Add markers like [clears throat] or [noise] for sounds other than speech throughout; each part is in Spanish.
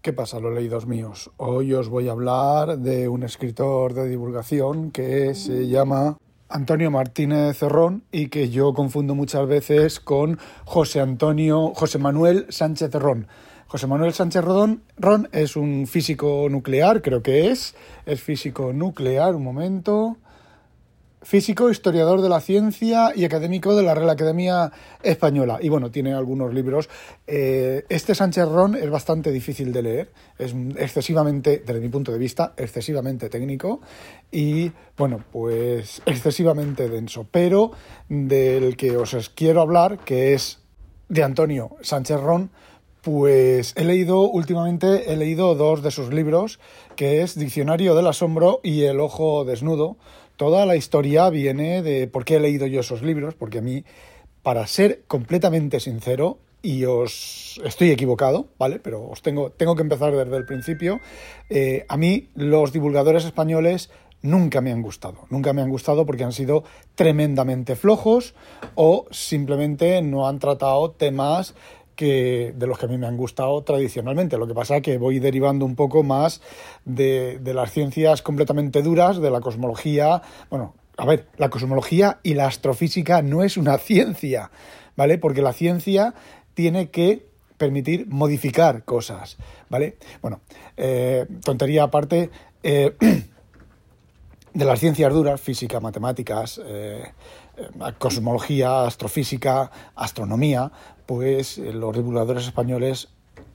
¿Qué pasa, los leídos míos? Hoy os voy a hablar de un escritor de divulgación que se llama Antonio Martínez Cerrón y que yo confundo muchas veces con José Antonio, José Manuel Sánchez Cerrón. José Manuel Sánchez Rodón Ron es un físico nuclear, creo que es, es físico nuclear, un momento físico, historiador de la ciencia y académico de la Real Academia Española. Y bueno, tiene algunos libros. Eh, este Sánchez Ron es bastante difícil de leer, es excesivamente, desde mi punto de vista, excesivamente técnico y bueno, pues excesivamente denso. Pero del que os quiero hablar, que es de Antonio Sánchez Ron, pues he leído últimamente, he leído dos de sus libros, que es Diccionario del Asombro y El Ojo Desnudo, toda la historia viene de por qué he leído yo esos libros, porque a mí, para ser completamente sincero, y os estoy equivocado, ¿vale? Pero os tengo, tengo que empezar desde el principio. Eh, a mí los divulgadores españoles nunca me han gustado. Nunca me han gustado porque han sido tremendamente flojos o simplemente no han tratado temas que de los que a mí me han gustado tradicionalmente. Lo que pasa es que voy derivando un poco más de, de las ciencias completamente duras, de la cosmología. Bueno, a ver, la cosmología y la astrofísica no es una [laughs] ciencia, ¿vale? Porque la ciencia tiene que permitir modificar cosas, ¿vale? Bueno, eh, tontería aparte, eh, [clears throat] de las ciencias duras, física, matemáticas, eh, cosmología, astrofísica, astronomía, pues eh, los divulgadores españoles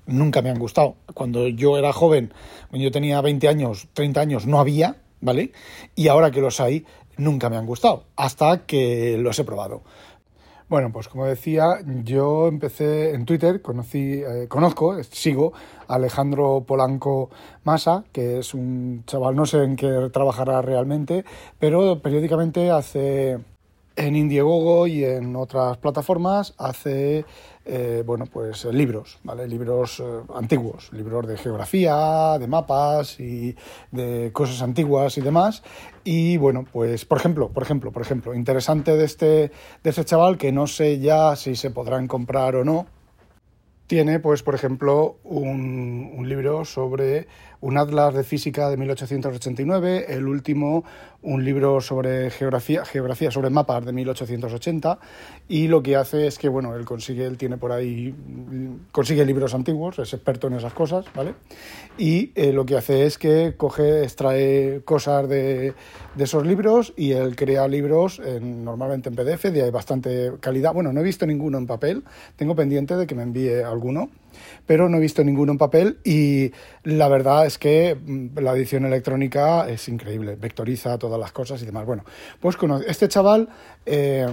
nunca me han gustado. Cuando yo era joven, cuando yo tenía 20 años, 30 años, no había, ¿vale? Y ahora que los hay, nunca me han gustado, hasta que los he probado. Bueno, pues como decía, yo empecé en Twitter, conocí, eh, conozco, sigo a Alejandro Polanco Masa, que es un chaval, no sé en qué trabajará realmente, pero periódicamente hace en Indiegogo y en otras plataformas hace eh, bueno pues libros vale libros eh, antiguos libros de geografía de mapas y de cosas antiguas y demás. Y bueno pues por ejemplo por ejemplo por ejemplo interesante de este de este chaval que no sé ya si se podrán comprar o no tiene, pues, por ejemplo, un, un, libro sobre un atlas de física de 1889, el último, un libro sobre geografía, geografía sobre mapas de 1880, y lo que hace es que, bueno, él consigue, él tiene por ahí, consigue libros antiguos, es experto en esas cosas, ¿vale? Y eh, lo que hace es que coge, extrae cosas de, esos libros y él crea libros en, normalmente en PDF de bastante calidad. Bueno, no he visto ninguno en papel, tengo pendiente de que me envíe alguno, pero no he visto ninguno en papel y la verdad es que mm, la edición electrónica es increíble, vectoriza todas las cosas y demás. Bueno, pues con este chaval eh,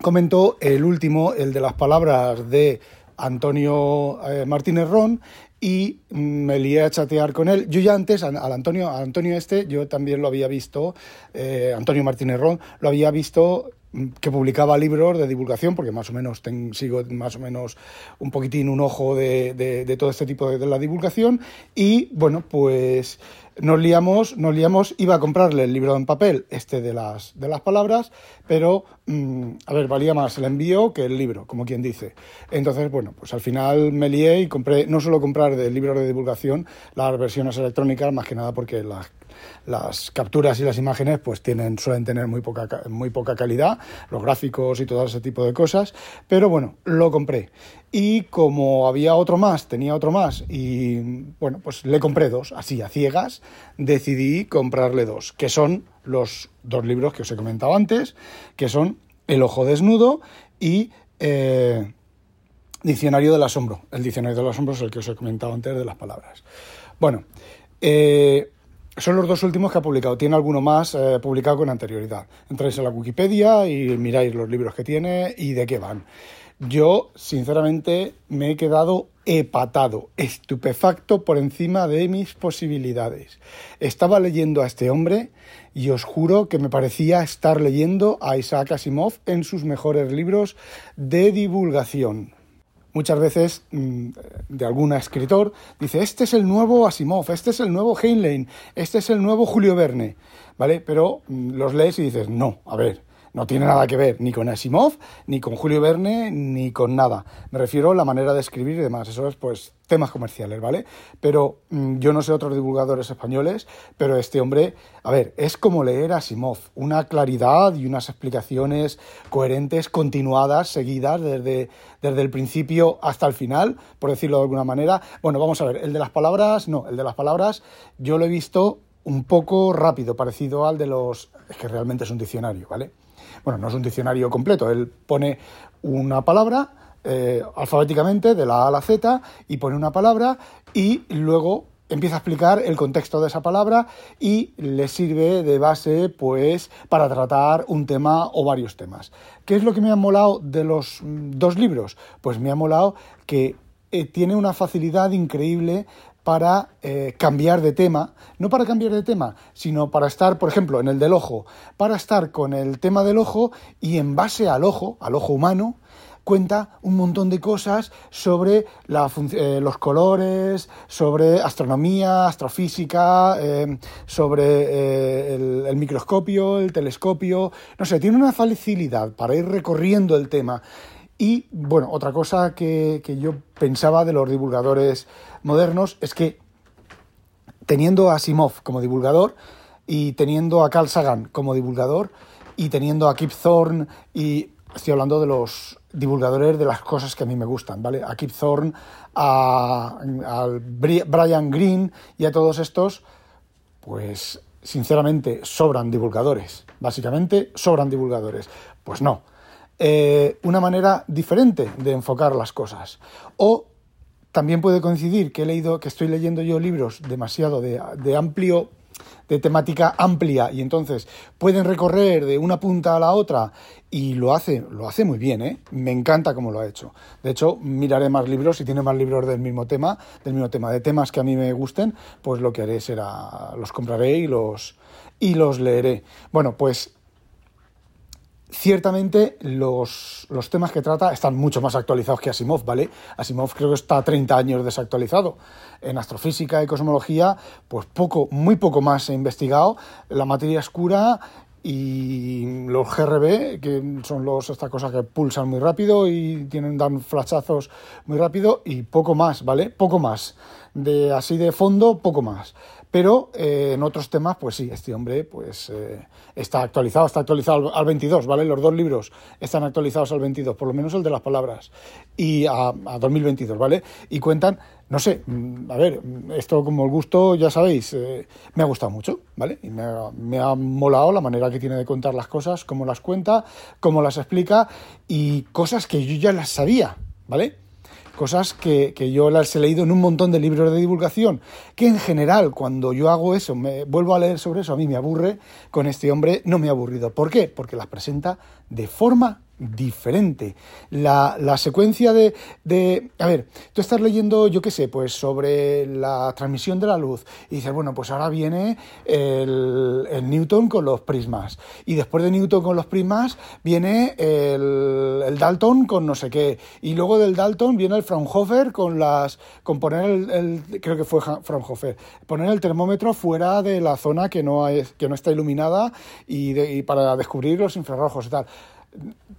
comentó el último, el de las palabras de Antonio eh, Martínez Ron y me lié a chatear con él. Yo ya antes, al Antonio, Antonio este, yo también lo había visto, eh, Antonio Martínez Ron, lo había visto que publicaba libros de divulgación, porque más o menos sigo más o menos un poquitín un ojo de, de, todo este tipo de, de, la divulgación, y bueno, pues nos liamos, nos liamos, iba a comprarle el libro en papel, este de las, de las palabras, pero, mmm, a ver, valía más el envío que el libro, como quien dice. Entonces, bueno, pues al final me lié y compré, no solo comprar del libro de divulgación, las versiones electrónicas, más que nada porque las las capturas y las imágenes pues tienen, suelen tener muy poca, muy poca calidad, los gráficos y todo ese tipo de cosas, pero bueno, lo compré. Y como había otro más, tenía otro más, y bueno, pues le compré dos, así a ciegas, decidí comprarle dos, que son los dos libros que os he comentado antes, que son El ojo desnudo y... Eh, Diccionario del Asombro. El Diccionario del Asombro es el que os he comentado antes de las palabras. Bueno, eh, son los dos últimos que ha publicado. Tiene alguno más eh, publicado con anterioridad. Entráis en la Wikipedia y miráis los libros que tiene y de qué van. Yo, sinceramente, me he quedado hepatado, estupefacto por encima de mis posibilidades. Estaba leyendo a este hombre y os juro que me parecía estar leyendo a Isaac Asimov en sus mejores libros de divulgación. Muchas veces mm, de algún escritor dice, este es el nuevo Asimov, este es el nuevo Heinlein, este es el nuevo Julio Verne, ¿vale? Pero mm, los lees y dices, no, a ver, no tiene nada que ver ni con Asimov, ni con Julio Verne, ni con nada. Me refiero a la manera de escribir y demás. Eso es, pues, temas comerciales, ¿vale? Pero mm, yo no sé otros divulgadores españoles, pero este hombre, a ver, es como leer Asimov. Una claridad y unas explicaciones coherentes, continuadas, seguidas, desde, desde el principio hasta el final, por decirlo de alguna manera. Bueno, vamos a ver, el de las palabras, no, el de las palabras yo lo he visto un poco rápido, parecido al de los... Es que realmente es un diccionario, ¿vale? Bueno, no es un diccionario completo, él pone una palabra eh, alfabéticamente de la A a la Z y pone una palabra y luego empieza a explicar el contexto de esa palabra y le sirve de base pues para tratar un tema o varios temas. ¿Qué es lo que me ha molado de los mm, dos libros? Pues me ha molado que eh, tiene una facilidad increíble para eh, cambiar de tema, no para cambiar de tema, sino para estar, por ejemplo, en el del ojo, para estar con el tema del ojo y en base al ojo, al ojo humano, cuenta un montón de cosas sobre eh, los colores, sobre astronomía, astrofísica, eh, sobre el, microscopio, el telescopio, no sé, tiene una facilidad para ir recorriendo el tema. Y bueno, otra cosa que, yo pensaba de los divulgadores modernos es que teniendo a Asimov como divulgador y teniendo a Carl Sagan como divulgador y teniendo a Kip Thorne y estoy hablando de los divulgadores de las cosas que a mí me gustan, ¿vale? A Kip Thorne, a, a Brian Green y a todos estos, pues sinceramente sobran divulgadores, básicamente sobran divulgadores. Pues no, eh, una manera diferente de enfocar las cosas. O también puede coincidir que he leído, que estoy leyendo yo libros demasiado de, amplio de temática amplia y entonces pueden recorrer de una punta a la otra y lo hace, lo hace muy bien, ¿eh? Me encanta cómo lo ha hecho. De hecho, miraré más libros, si tiene más libros del mismo tema, del mismo tema, de temas que a mí me gusten, pues lo que haré será los compraré y los y los leeré. Bueno, pues Ciertamente los, temas que trata están mucho más actualizados que Asimov, ¿vale? Asimov creo que está 30 años desactualizado. En astrofísica y cosmología, pues poco, muy poco más he investigado. La materia oscura y los GRB, que son los, esta cosa que pulsan muy rápido y tienen, dan flashazos muy rápido, y poco más, ¿vale? Poco más. De así de fondo, poco más. Pero eh, en otros temas, pues sí, este hombre pues eh, está actualizado, está actualizado al 22, ¿vale? Los dos libros están actualizados al 22, por lo menos el de las palabras, y a, 2022, ¿vale? Y cuentan, no sé, mm, a ver, esto como el gusto, ya sabéis, eh, me ha gustado mucho, ¿vale? Y me ha molado la manera que tiene de contar las cosas, cómo las cuenta, cómo las explica, y cosas que yo ya las sabía, ¿vale? Cosas que, yo las he leído en un montón de libros de divulgación, que en general cuando yo hago eso, me vuelvo a leer sobre eso, a mí me aburre, con este hombre no me ha aburrido. ¿Por qué? Porque las presenta de forma diferente. La, secuencia de, de, A ver, tú estás leyendo, yo qué sé, pues sobre la transmisión de la luz y dices, bueno, pues ahora viene el, Newton con los prismas y después de Newton con los prismas viene el, Dalton con no sé qué y luego del Dalton viene el Fraunhofer con las... con poner el... creo que fue Fraunhofer, poner el termómetro fuera de la zona que no, hay, que no está iluminada y, y para descubrir los infrarrojos y tal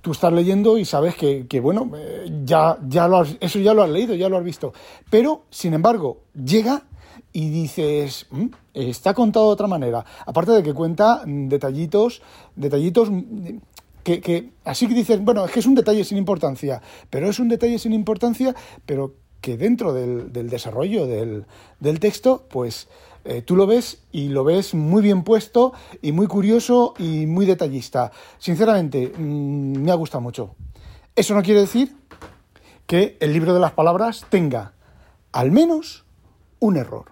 tú estás leyendo y sabes que, bueno, eh, ya, ya lo eso ya lo has leído, ya lo has visto. Pero, sin embargo, llega y dices, mm, está contado de otra manera. Aparte de que cuenta detallitos, detallitos que, que, así que dices, bueno, es que es un detalle sin importancia, pero es un detalle sin importancia, pero que dentro del, del desarrollo del, del texto, pues eh, tú lo ves y lo ves muy bien puesto y muy curioso y muy detallista. Sinceramente, mm, me ha gustado mucho. Eso no quiere decir que el libro de las palabras tenga al menos un error.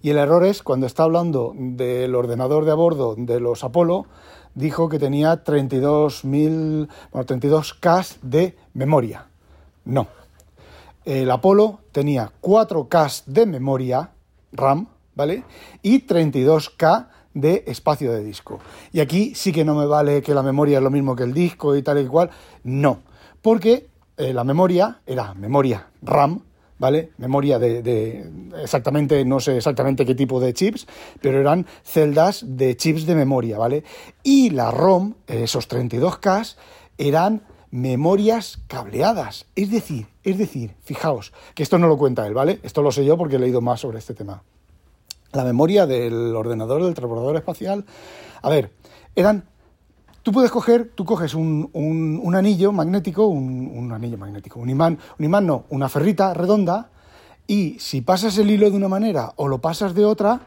Y el error es cuando está hablando del ordenador de a bordo de los Apolo, dijo que tenía 32.000, bueno, 32K de memoria. No. El Apolo tenía 4K de memoria RAM, ¿vale? Y 32K de espacio de disco. Y aquí sí que no me vale que la memoria es lo mismo que el disco y tal y cual. No, porque eh, la memoria era memoria RAM, ¿vale? Memoria de, exactamente, no sé exactamente qué tipo de chips, pero eran celdas de chips de memoria, ¿vale? Y la ROM, esos 32K, eran memorias cableadas. Es decir, es decir, fijaos, que esto no lo cuenta él, ¿vale? Esto lo sé yo porque he leído más sobre este tema la memoria del ordenador, del transbordador espacial. A ver, eran... Tú puedes coger, tú coges un, un, anillo magnético, un, un, anillo magnético, un imán, un imán no, una ferrita redonda, y si pasas el hilo de una manera o lo pasas de otra,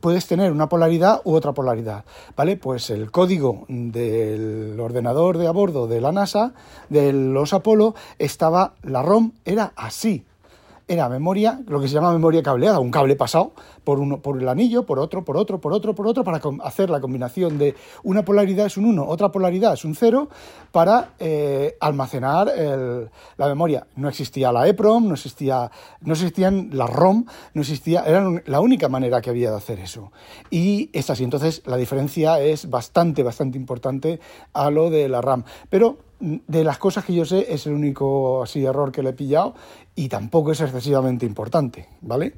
puedes tener una polaridad u otra polaridad, ¿vale? Pues el código del ordenador de a bordo de la NASA, de los Apolo, estaba, la ROM era así, era memoria, lo que se llama memoria cableada, un cable pasado por, uno, por el anillo, por otro, por otro, por otro, por otro, para hacer la combinación de una polaridad es un 1, otra polaridad es un 0, para eh, almacenar la memoria. No existía la EPROM, no existía, no existían la ROM, no existía, era la única manera que había de hacer eso. Y es así, entonces la diferencia es bastante, bastante importante a lo de la RAM. Pero de las cosas que yo sé es el único así error que le he pillado y tampoco es excesivamente importante, ¿vale?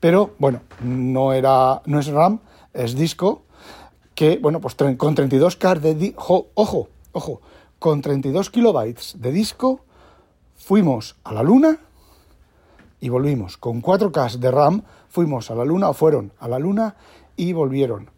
Pero bueno, no era no es RAM, es disco que bueno, pues con 32K de ojo, ojo, con 32 kilobytes de disco fuimos a la luna y volvimos. Con 4K de RAM fuimos a la luna o fueron a la luna y volvieron.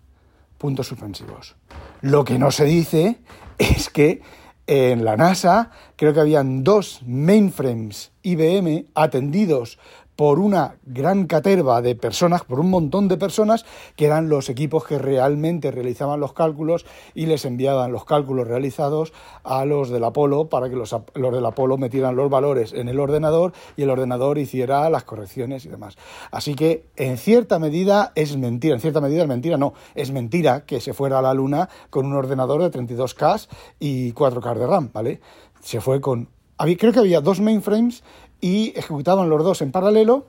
Puntos suspensivos. Lo que no se dice es que en la NASA. Creo que habían dos mainframes IBM atendidos por una gran caterva de personas, por un montón de personas, que eran los equipos que realmente realizaban los cálculos y les enviaban los cálculos realizados a los del Apolo para que los, del Apolo metieran los valores en el ordenador y el ordenador hiciera las correcciones y demás. Así que, en cierta medida, es mentira, en cierta medida es mentira, no, es mentira que se fuera a la Luna con un ordenador de 32K y 4K de RAM, ¿vale? Se fue con... Creo que había dos mainframes y ejecutaban los dos en paralelo,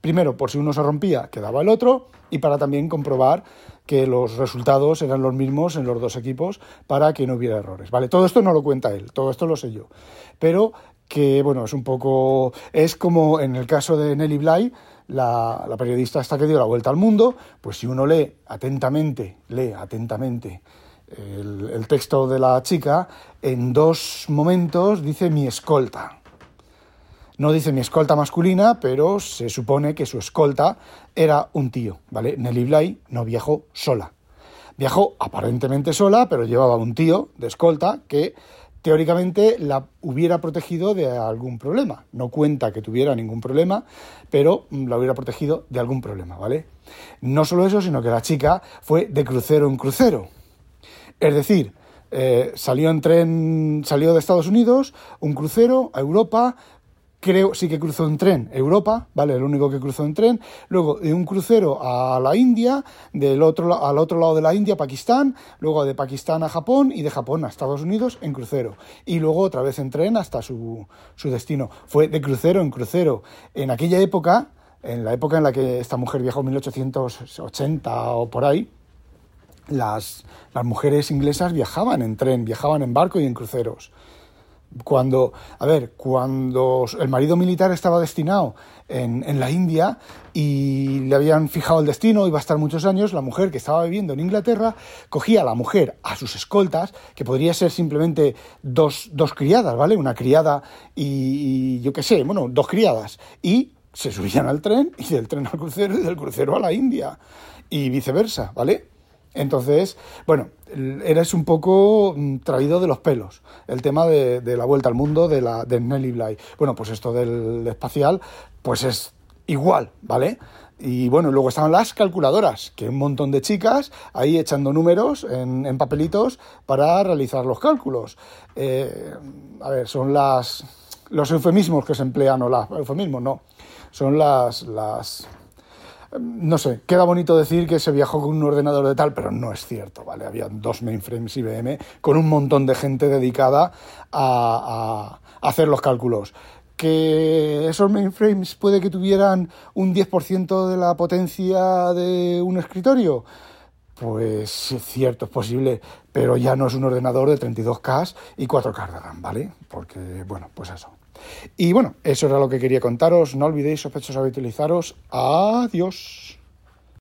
primero por si uno se rompía, quedaba el otro, y para también comprobar que los resultados eran los mismos en los dos equipos para que no hubiera errores. Vale, todo esto no lo cuenta él, todo esto lo sé yo. Pero que, bueno, es un poco. Es como en el caso de Nelly Bly, la, la periodista esta que dio la vuelta al mundo, pues si uno lee atentamente, lee atentamente el, texto de la chica, en dos momentos dice mi escolta. No dice mi escolta masculina, pero se supone que su escolta era un tío, ¿vale? Nelly Bly no viajó sola. Viajó aparentemente sola, pero llevaba un tío de escolta que teóricamente la hubiera protegido de algún problema. No cuenta que tuviera ningún problema, pero la hubiera protegido de algún problema, ¿vale? No solo eso, sino que la chica fue de crucero en crucero. Es decir, eh, salió en tren, salió de Estados Unidos, un crucero a Europa, creo sí que cruzó en tren Europa, ¿vale? El único que cruzó en tren. Luego de un crucero a la India, del otro, al otro lado de la India, Pakistán, luego de Pakistán a Japón y de Japón a Estados Unidos en crucero. Y luego otra vez en tren hasta su, su destino. Fue de crucero en crucero. En aquella época, en la época en la que esta mujer viajó, 1880 o por ahí, las, las mujeres inglesas viajaban en tren, viajaban en barco y en cruceros. Cuando, a ver, cuando el marido militar estaba destinado en, en, la India y le habían fijado el destino, iba a estar muchos años, la mujer que estaba viviendo en Inglaterra cogía a la mujer, a sus escoltas, que podría ser simplemente dos, dos criadas, ¿vale? Una criada y, y yo qué sé, bueno, dos criadas, y se subían al tren y del tren al crucero y del crucero a la India y viceversa, ¿vale? Entonces, bueno, eres un poco mm, traído de los pelos el tema de, la vuelta al mundo de, la, de Nelly Bly. Bueno, pues esto del espacial, pues es igual, ¿vale? Y bueno, luego estaban las calculadoras, que un montón de chicas ahí echando números en, papelitos para realizar los cálculos. Eh, a ver, son las los eufemismos que se emplean, o las eufemismos, no, son las, las no sé, queda bonito decir que se viajó con un ordenador de tal, pero no es cierto, ¿vale? Había dos mainframes IBM con un montón de gente dedicada a, hacer los cálculos. que esos mainframes puede que tuvieran un 10% de la potencia de un escritorio. Pues es cierto, es posible, pero ya no es un ordenador de 32K y 4K de RAM, ¿vale? Porque, bueno, pues eso. Y bueno, eso era lo que quería contaros. No olvidéis, sospechosos, utilizaros. Adiós.